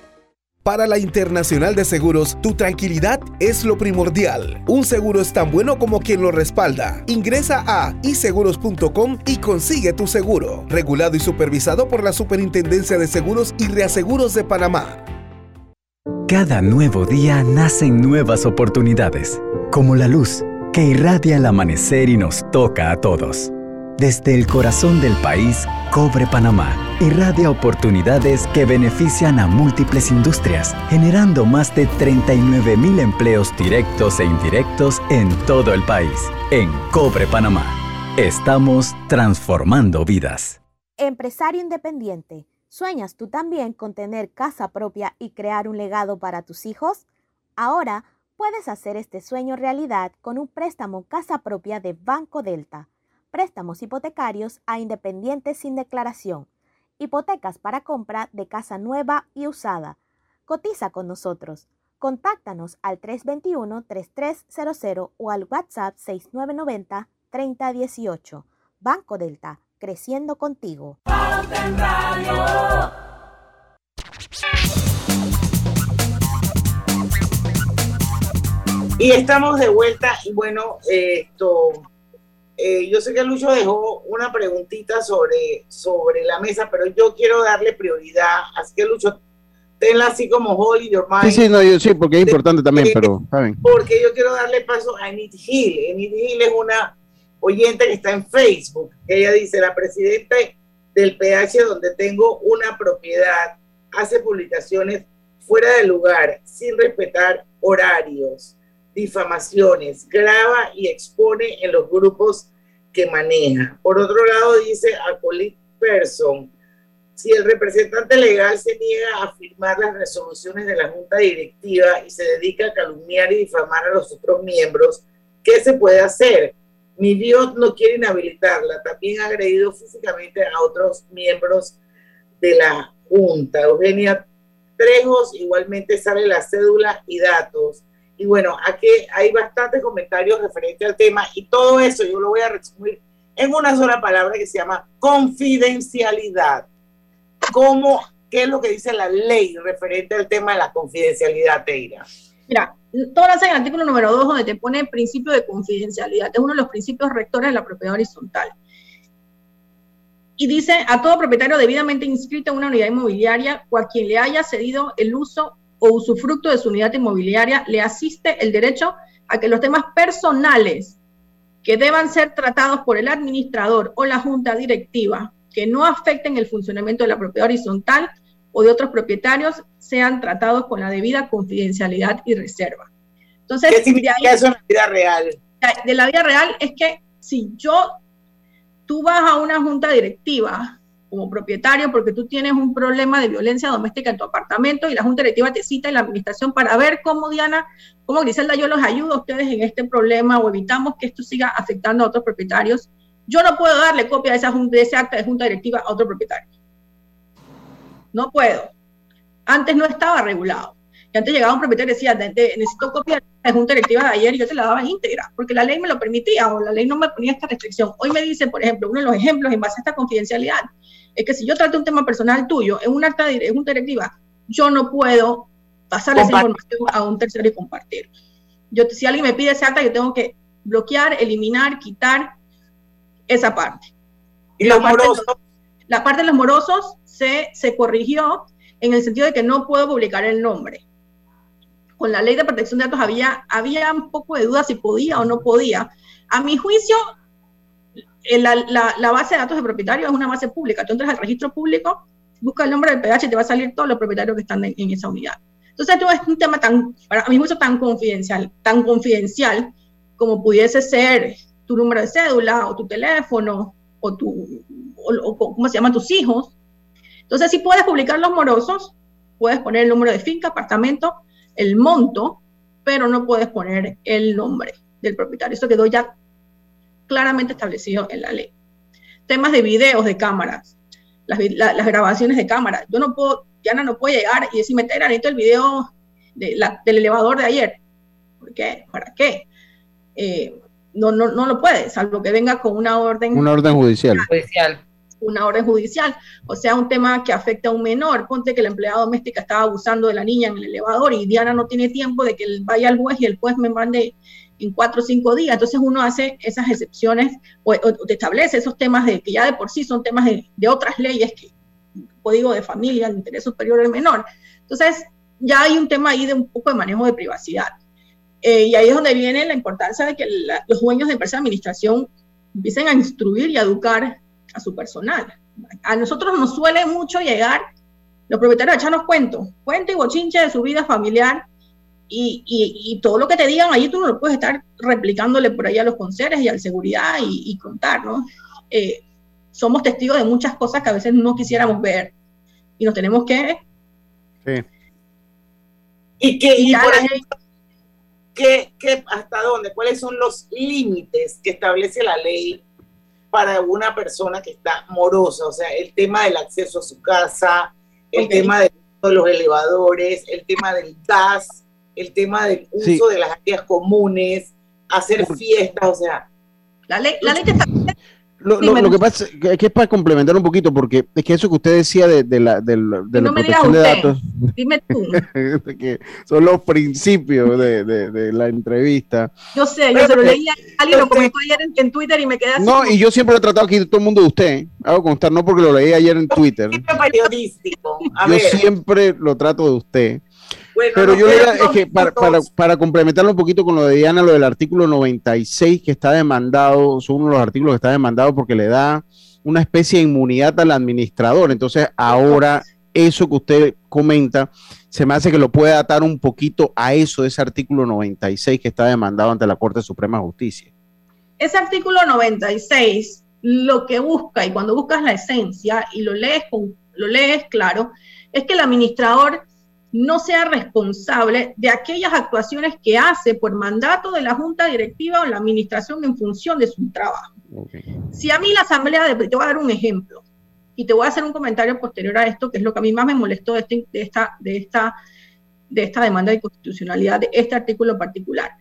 Para la Internacional de Seguros, tu tranquilidad es lo primordial. Un seguro es tan bueno como quien lo respalda. Ingresa a iseguros.com y consigue tu seguro. Regulado y supervisado por la Superintendencia de Seguros y Reaseguros de Panamá. Cada nuevo día nacen nuevas oportunidades, como la luz que irradia el amanecer y nos toca a todos. Desde el corazón del país, Cobre Panamá irradia oportunidades que benefician a múltiples industrias, generando más de 39 mil empleos directos e indirectos en todo el país. En Cobre Panamá, estamos transformando vidas. Empresario independiente, ¿sueñas tú también con tener casa propia y crear un legado para tus hijos? Ahora puedes hacer este sueño realidad con un préstamo casa propia de Banco Delta préstamos hipotecarios a independientes sin declaración, hipotecas para compra de casa nueva y usada. Cotiza con nosotros. Contáctanos al 321-3300 o al WhatsApp 6990-3018. Banco Delta, creciendo contigo. Y estamos de vuelta y bueno, esto eh, yo sé que Lucho dejó una preguntita sobre, sobre la mesa, pero yo quiero darle prioridad, así que Lucho, tenla así como Holly your mind. Sí, sí, no, yo sí, porque es importante también, pero ¿saben? Porque yo quiero darle paso a Enid Hill. Enid Hill es una oyente que está en Facebook. Ella dice, la presidenta del PH donde tengo una propiedad hace publicaciones fuera de lugar, sin respetar horarios, difamaciones, graba y expone en los grupos que maneja. Por otro lado, dice Acolyte Person, si el representante legal se niega a firmar las resoluciones de la junta directiva y se dedica a calumniar y difamar a los otros miembros, ¿qué se puede hacer? Mi Dios no quiere inhabilitarla, también ha agredido físicamente a otros miembros de la junta. Eugenia Trejos, igualmente sale la cédula y datos. Y bueno, aquí hay bastantes comentarios referentes al tema y todo eso yo lo voy a resumir en una sola palabra que se llama confidencialidad. ¿Cómo, ¿Qué es lo que dice la ley referente al tema de la confidencialidad, Teira? Mira, todo lo hace en el artículo número 2 donde te pone el principio de confidencialidad. Es uno de los principios rectores de la propiedad horizontal. Y dice, a todo propietario debidamente inscrito en una unidad inmobiliaria o a quien le haya cedido el uso o usufructo de su unidad inmobiliaria, le asiste el derecho a que los temas personales que deban ser tratados por el administrador o la junta directiva que no afecten el funcionamiento de la propiedad horizontal o de otros propietarios sean tratados con la debida confidencialidad y reserva. Entonces, ¿qué significa eso en la vida real? De la vida real es que si yo, tú vas a una junta directiva como propietario porque tú tienes un problema de violencia doméstica en tu apartamento y la junta directiva te cita en la administración para ver cómo Diana, cómo Griselda, yo los ayudo a ustedes en este problema o evitamos que esto siga afectando a otros propietarios yo no puedo darle copia de, esa, de ese acta de junta directiva a otro propietario. No puedo. Antes no estaba regulado. Y antes llegaba un propietario y decía, necesito copia de junta directiva de ayer y yo te la daba íntegra, porque la ley me lo permitía o la ley no me ponía esta restricción. Hoy me dice, por ejemplo, uno de los ejemplos en base a esta confidencialidad, es que si yo trato un tema personal tuyo en un acta de junta directiva, yo no puedo pasar esa información a un tercero y compartir. Yo, si alguien me pide ese acta, yo tengo que bloquear, eliminar, quitar esa parte. ¿Y los morosos? la parte de los morosos se, se corrigió en el sentido de que no puedo publicar el nombre. Con la ley de protección de datos había, había un poco de duda si podía o no podía. A mi juicio, la, la, la, base de datos de propietario es una base pública. Tú entras al registro público, busca el nombre del PH y te va a salir todos los propietarios que están en, en esa unidad. Entonces, esto es un tema tan, para mi juicio, tan confidencial, tan confidencial como pudiese ser tu número de cédula o tu teléfono o tu, o, ¿cómo se llaman tus hijos? Entonces, si puedes publicar los morosos, puedes poner el número de finca, apartamento, el monto, pero no puedes poner el nombre del propietario. Eso quedó ya claramente establecido en la ley. Temas de videos de cámaras, las, las grabaciones de cámaras. Yo no puedo, Diana no puede llegar y decirme, te necesito el video de la, del elevador de ayer. ¿Por qué? ¿Para qué? Eh, no, no, no lo puede, salvo que venga con una orden. Una orden judicial. judicial. Una orden judicial. O sea, un tema que afecta a un menor. Ponte que la empleada doméstica estaba abusando de la niña en el elevador y Diana no tiene tiempo de que vaya al juez y el juez me mande en cuatro o cinco días. Entonces uno hace esas excepciones o, te establece esos temas de que ya de por sí son temas de, de otras leyes, que código de familia, de interés superior del menor. Entonces ya hay un tema ahí de un poco de manejo de privacidad. Eh, y ahí es donde viene la importancia de que los dueños de empresas de administración empiecen a instruir y a educar a su personal. A nosotros nos suele mucho llegar los propietarios a echarnos cuentos, cuento y bochinche de su vida familiar y, y, todo lo que te digan allí tú no lo puedes estar replicándole por ahí a los conserjes y al seguridad y, contar, ¿no? Eh, somos testigos de muchas cosas que a veces no quisiéramos ver y nos tenemos que... Sí. Y que, y por ejemplo, ¿qué, qué, hasta dónde? ¿Cuáles son los límites que establece la ley para una persona que está morosa? O sea, el tema del acceso a su casa, el okay. tema de los elevadores, el tema del gas, el tema del uso sí. de las áreas comunes, hacer fiestas, o sea. La ley, la ley te establece lo, lo, lo, que pasa es que es para complementar un poquito, porque es que eso que usted decía de, de la, de, de no la protección de datos, dime tú. que son los principios de, de, la entrevista. Yo sé, yo se lo leí a alguien, lo comentó ayer en, en, Twitter y me quedé así. No, como... y yo siempre lo he tratado aquí todo el mundo de usted, hago constar, no porque lo leí ayer en Twitter. periodístico. A yo ver. siempre lo trato de usted. Bueno, pero no, yo le es que para, para, para, complementarlo un poquito con lo de Diana, lo del artículo 96 que está demandado, son uno de los artículos que está demandado porque le da una especie de inmunidad al administrador. Entonces, ahora eso que usted comenta, se me hace que lo puede atar un poquito a eso ese artículo 96 que está demandado ante la Corte Suprema de Justicia. Ese artículo 96 lo que busca, y cuando buscas la esencia y lo lees, con, lo lees claro, es que el administrador no sea responsable de aquellas actuaciones que hace por mandato de la junta directiva o la administración en función de su trabajo. Si a mí la asamblea, de, te voy a dar un ejemplo, y te voy a hacer un comentario posterior a esto, que es lo que a mí más me molestó de, este, de, esta, de, esta, de esta demanda de constitucionalidad, de este artículo particular.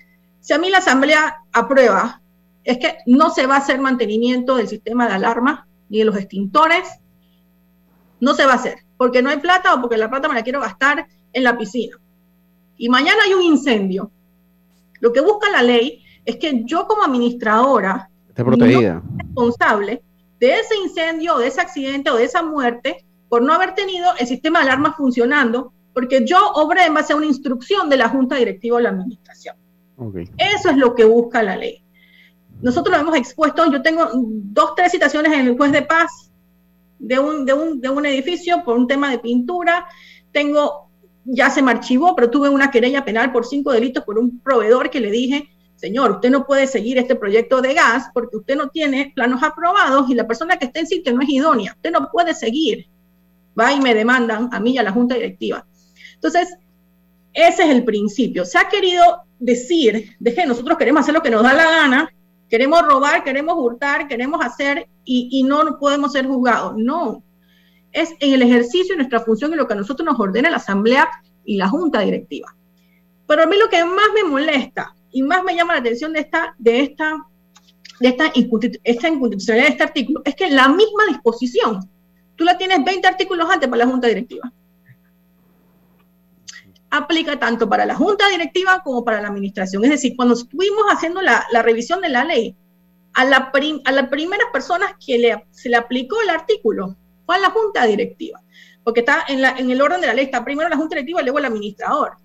Si a mí la asamblea aprueba, es que no se va a hacer mantenimiento del sistema de alarma ni de los extintores, no se va a hacer, porque no hay plata o porque la plata me la quiero gastar en la piscina. Y mañana hay un incendio. Lo que busca la ley es que yo como administradora, Esté protegida. responsable de ese incendio, de ese accidente o de esa muerte por no haber tenido el sistema de alarma funcionando, porque yo obré en base a una instrucción de la Junta Directiva o la Administración. Eso es lo que busca la ley. Nosotros lo hemos expuesto, yo tengo dos, tres citaciones en el juez de paz de un, de un, de un edificio por un tema de pintura, tengo ya se me archivó, pero tuve una querella penal por cinco delitos por un proveedor que le dije, señor, usted no puede seguir este proyecto de gas porque usted no tiene planos aprobados y la persona que está en sitio no es idónea, usted no puede seguir. Va y me demandan a mí y a la junta directiva. Entonces, ese es el principio. Se ha querido decir, de que nosotros queremos hacer lo que nos da la gana, queremos robar, queremos hurtar, queremos hacer y, y no podemos ser juzgados. No, es en el ejercicio de nuestra función y lo que a nosotros nos ordena la Asamblea y la Junta Directiva. Pero a mí lo que más me molesta y más me llama la atención de esta, de esta, de esta, esta inconstitucionalidad de este artículo es que la misma disposición, tú la tienes 20 artículos antes para la Junta Directiva. Aplica tanto para la Junta Directiva como para la Administración. Es decir, cuando estuvimos haciendo la, revisión de la ley, a la, a las primeras personas que le, se le aplicó el artículo fue a la junta directiva, porque está en, la, en el orden de la ley, está primero la junta directiva y luego el administrador.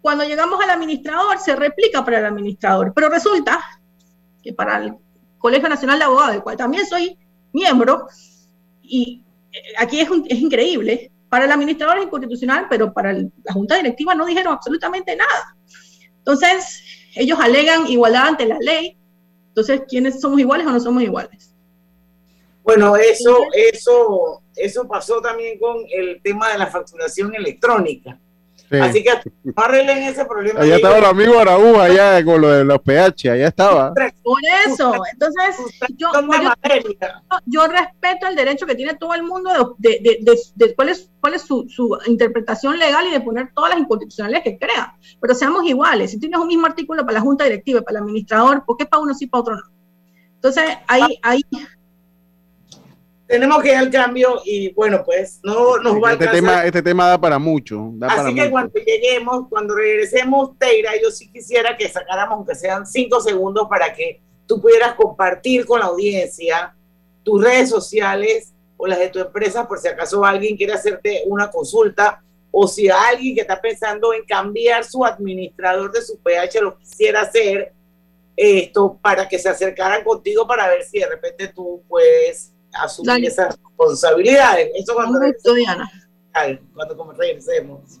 Cuando llegamos al administrador, se replica para el administrador, pero resulta que para el Colegio Nacional de Abogados, del cual también soy miembro, y aquí es, un, es increíble, para el administrador es inconstitucional, pero para el, la junta directiva no dijeron absolutamente nada. Entonces, ellos alegan igualdad ante la ley, entonces, ¿quiénes somos iguales o no somos iguales? Bueno, eso, eso, eso pasó también con el tema de la facturación electrónica. Sí. Así que no arreglen ese problema. Allá estaba el amigo Araújo, allá con lo de los pH, allá estaba. Por eso, entonces yo, yo, yo, respeto el derecho que tiene todo el mundo de, de, de, de cuál es, cuál es su, su, interpretación legal y de poner todas las inconstitucionalidades que crea. Pero seamos iguales. Si tienes un mismo artículo para la Junta Directiva para el administrador, ¿por qué para uno sí y para otro no? Entonces, ahí, ahí tenemos que ir al cambio y bueno, pues no nos va a este tema, este tema da para mucho. Da Así para que mucho. cuando lleguemos, cuando regresemos, Teira, yo sí quisiera que sacáramos, aunque sean cinco segundos, para que tú pudieras compartir con la audiencia tus redes sociales o las de tu empresa, por si acaso alguien quiere hacerte una consulta o si alguien que está pensando en cambiar su administrador de su PH lo quisiera hacer, esto para que se acercaran contigo para ver si de repente tú puedes asumir Dale. esas responsabilidades. Eso cuando, Diana. cuando como regresemos.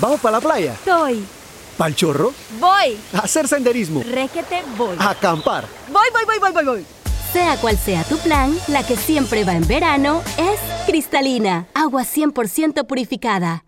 ¿Vamos para la playa? Soy. ¿Pal chorro? Voy. ¿A hacer senderismo? Requete voy. ¿A acampar? Voy, voy, voy, voy, voy, voy. Sea cual sea tu plan, la que siempre va en verano es cristalina, agua 100% purificada.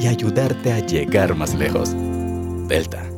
y ayudarte a llegar más lejos. Delta.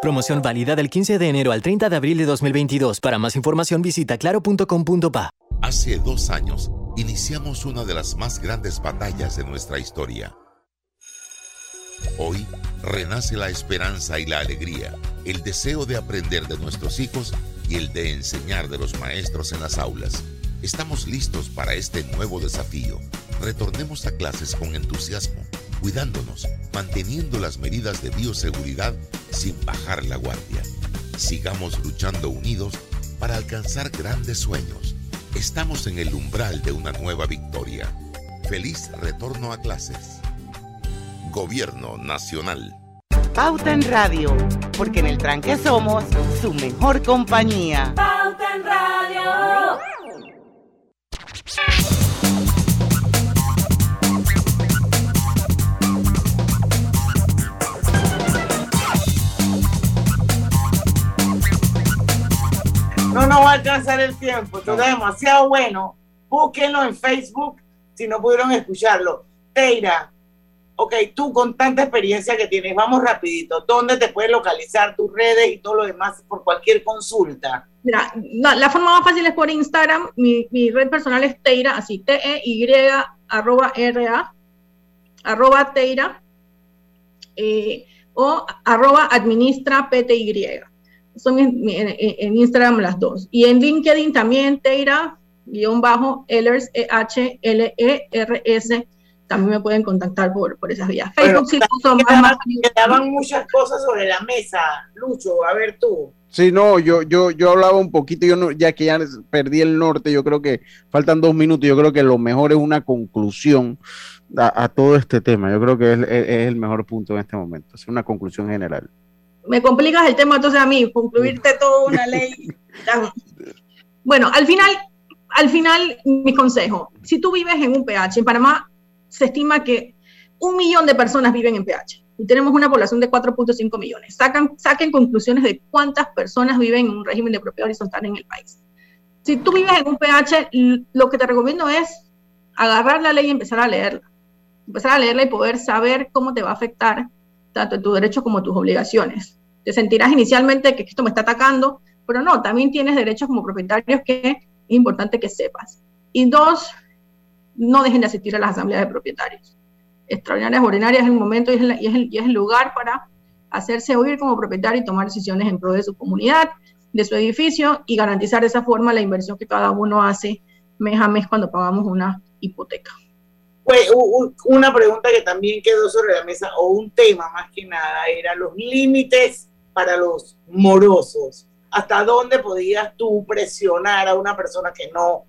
Promoción válida del 15 de enero al 30 de abril de 2022. Para más información visita claro.com.pa. Hace dos años iniciamos una de las más grandes batallas de nuestra historia. Hoy renace la esperanza y la alegría, el deseo de aprender de nuestros hijos y el de enseñar de los maestros en las aulas. Estamos listos para este nuevo desafío. Retornemos a clases con entusiasmo, cuidándonos, manteniendo las medidas de bioseguridad sin bajar la guardia. Sigamos luchando unidos para alcanzar grandes sueños. Estamos en el umbral de una nueva victoria. Feliz retorno a clases. Gobierno Nacional. Pauta en Radio, porque en el tranque somos su mejor compañía. Va a alcanzar el tiempo, esto es demasiado bueno. Búsquenlo en Facebook si no pudieron escucharlo. Teira, ok, tú con tanta experiencia que tienes, vamos rapidito, ¿dónde te puedes localizar tus redes y todo lo demás por cualquier consulta? Mira, la, la forma más fácil es por Instagram, mi, mi red personal es Teira, así T-E-Y arroba R-A, arroba Teira, eh, o arroba administra PTY. Son en, en- en Instagram las dos. Y en LinkedIn también Teira, guion bajo, Ehlers, E E-H-L-E-R-S, también me pueden contactar por, por esas vías. Bueno, Facebook sí más, quedaban, más quedaban muchas cosas sobre la mesa. Lucho, a ver tú. Sí, no, yo, yo, yo hablaba un poquito, yo no, ya que ya perdí el norte, yo creo que faltan dos minutos, yo creo que lo mejor es una conclusión a, a todo este tema, yo creo que es, es- es el mejor punto en este momento, es una conclusión general. Me complicas el tema entonces a mí, concluirte toda una ley. bueno, al final, al final, mi consejo, si tú vives en un PH, en Panamá se estima que un millón de personas viven en PH y tenemos una población de 4.5 millones. Sacan, saquen conclusiones de cuántas personas viven en un régimen de propiedad horizontal en el país. Si tú vives en un PH, lo que te recomiendo es agarrar la ley y empezar a leerla. Empezar a leerla y poder saber cómo te va a afectar tanto tus derechos como tus obligaciones. Te sentirás inicialmente que esto me está atacando, pero no, también tienes derechos como propietarios que es importante que sepas. Y dos, no dejen de asistir a las asambleas de propietarios. Extraordinarias, ordinarias es el momento y es el, y es el lugar para hacerse oír como propietario y tomar decisiones en pro de su comunidad, de su edificio y garantizar de esa forma la inversión que cada uno hace mes a mes cuando pagamos una hipoteca. Pues una pregunta que también quedó sobre la mesa, o un tema más que nada, era los límites para los morosos. ¿Hasta dónde podías tú presionar a una persona que no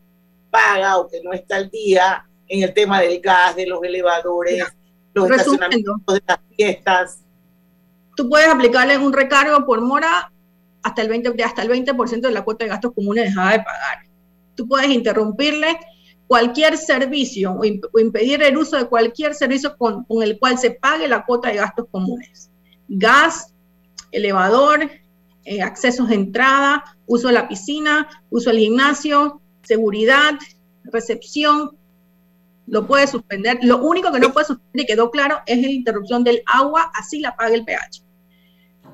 paga o que no está al día en el tema del gas, de los elevadores, los estacionamientos de las fiestas? Tú puedes aplicarle un recargo por mora hasta el 20%, hasta el 20 de la cuota de gastos comunes dejada de pagar. Tú puedes interrumpirle cualquier servicio o, impedir el uso de cualquier servicio con, el cual se pague la cuota de gastos comunes. Gas, elevador, eh, accesos de entrada, uso de la piscina, uso del gimnasio, seguridad, recepción, lo puede suspender. Lo único que no puede suspender y quedó claro es la interrupción del agua, así la paga el pH.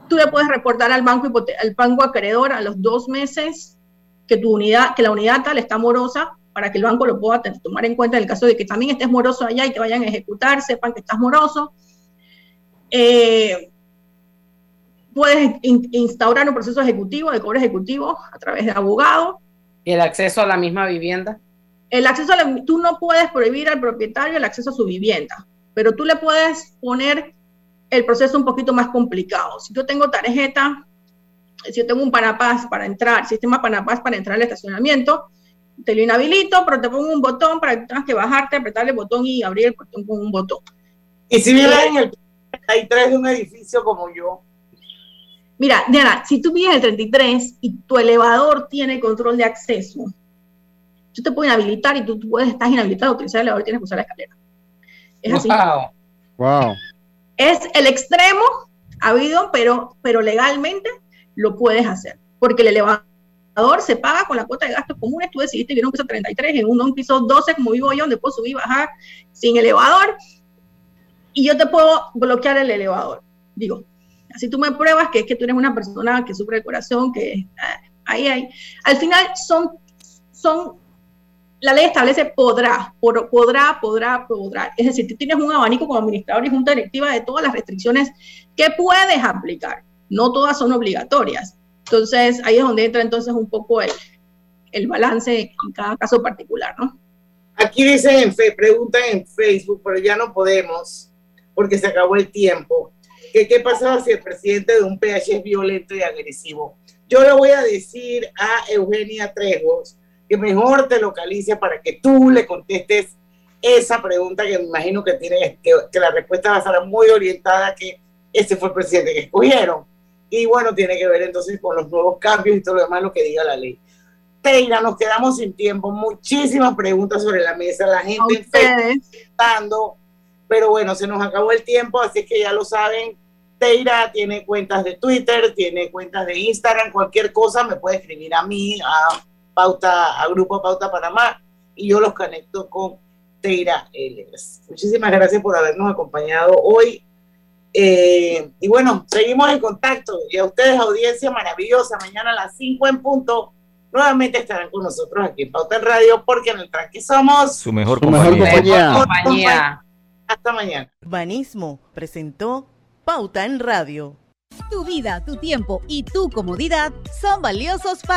Tú le puedes reportar al banco, al banco acreedor a los dos meses que tu unidad, que la unidad tal está morosa para que el banco lo pueda tomar en cuenta en el caso de que también estés moroso allá y te vayan a ejecutar, sepan que estás moroso. Eh, puedes instaurar un proceso ejecutivo, de cobro ejecutivo a través de abogado. ¿Y el acceso a la misma vivienda? El acceso a la, tú no puedes prohibir al propietario el acceso a su vivienda, pero tú le puedes poner el proceso un poquito más complicado. Si yo tengo tarjeta, si yo tengo un Panapaz para entrar, sistema Panapaz para entrar al estacionamiento, te lo inhabilito, pero te pongo un botón para que tengas que bajarte, apretar el botón y abrir el botón con un botón. Y si vives en el 33 de un edificio como yo. Mira, Diana, si tú vives en el 33 y tu elevador tiene control de acceso, yo te puedo inhabilitar y tú, puedes estar inhabilitado a utilizar el elevador y tienes que usar la escalera. Es así. Wow. Es el extremo habido, pero, pero legalmente lo puedes hacer. Porque el elevador se paga con la cuota de gastos comunes, tú decidiste vivir en un piso 33, en un, piso 12 como vivo yo, donde puedo subir y bajar sin elevador, y yo te puedo bloquear el elevador. Digo, así tú me pruebas que es que tú eres una persona que sufre de corazón, que eh, ahí, ahí. Al final son, son, la ley establece podrá, podrá, podrá, podrá. Es decir, tú tienes un abanico como administrador y junta directiva de todas las restricciones que puedes aplicar. No todas son obligatorias entonces, ahí es donde entra entonces un poco el, el balance en cada caso particular, ¿no? Aquí dicen, en fe, preguntan en Facebook, pero ya no podemos porque se acabó el tiempo. ¿Qué, ¿Qué pasaba si el presidente de un PH es violento y agresivo? Yo le voy a decir a Eugenia Trejos que mejor te localice para que tú le contestes esa pregunta que me imagino que tiene, que, la respuesta va a estar muy orientada que ese fue el presidente que escogieron. Y bueno, tiene que ver entonces con los nuevos cambios y todo lo demás, lo que diga la ley. Teira, nos quedamos sin tiempo. Muchísimas preguntas sobre la mesa. La gente está pero bueno, se nos acabó el tiempo, así que ya lo saben. Teira tiene cuentas de Twitter, tiene cuentas de Instagram, cualquier cosa me puede escribir a mí, a Pauta, a Grupo Pauta Panamá, y yo los conecto con Teira Ehlers. Muchísimas gracias por habernos acompañado hoy eh, y bueno, seguimos en contacto. Y a ustedes, audiencia maravillosa, mañana a las 5 en punto, nuevamente estarán con nosotros aquí en Pauta en Radio, porque en el tranque somos su mejor, compañía. Hasta mañana. Urbanismo presentó Pauta en Radio. Tu vida, tu tiempo y tu comodidad son valiosos para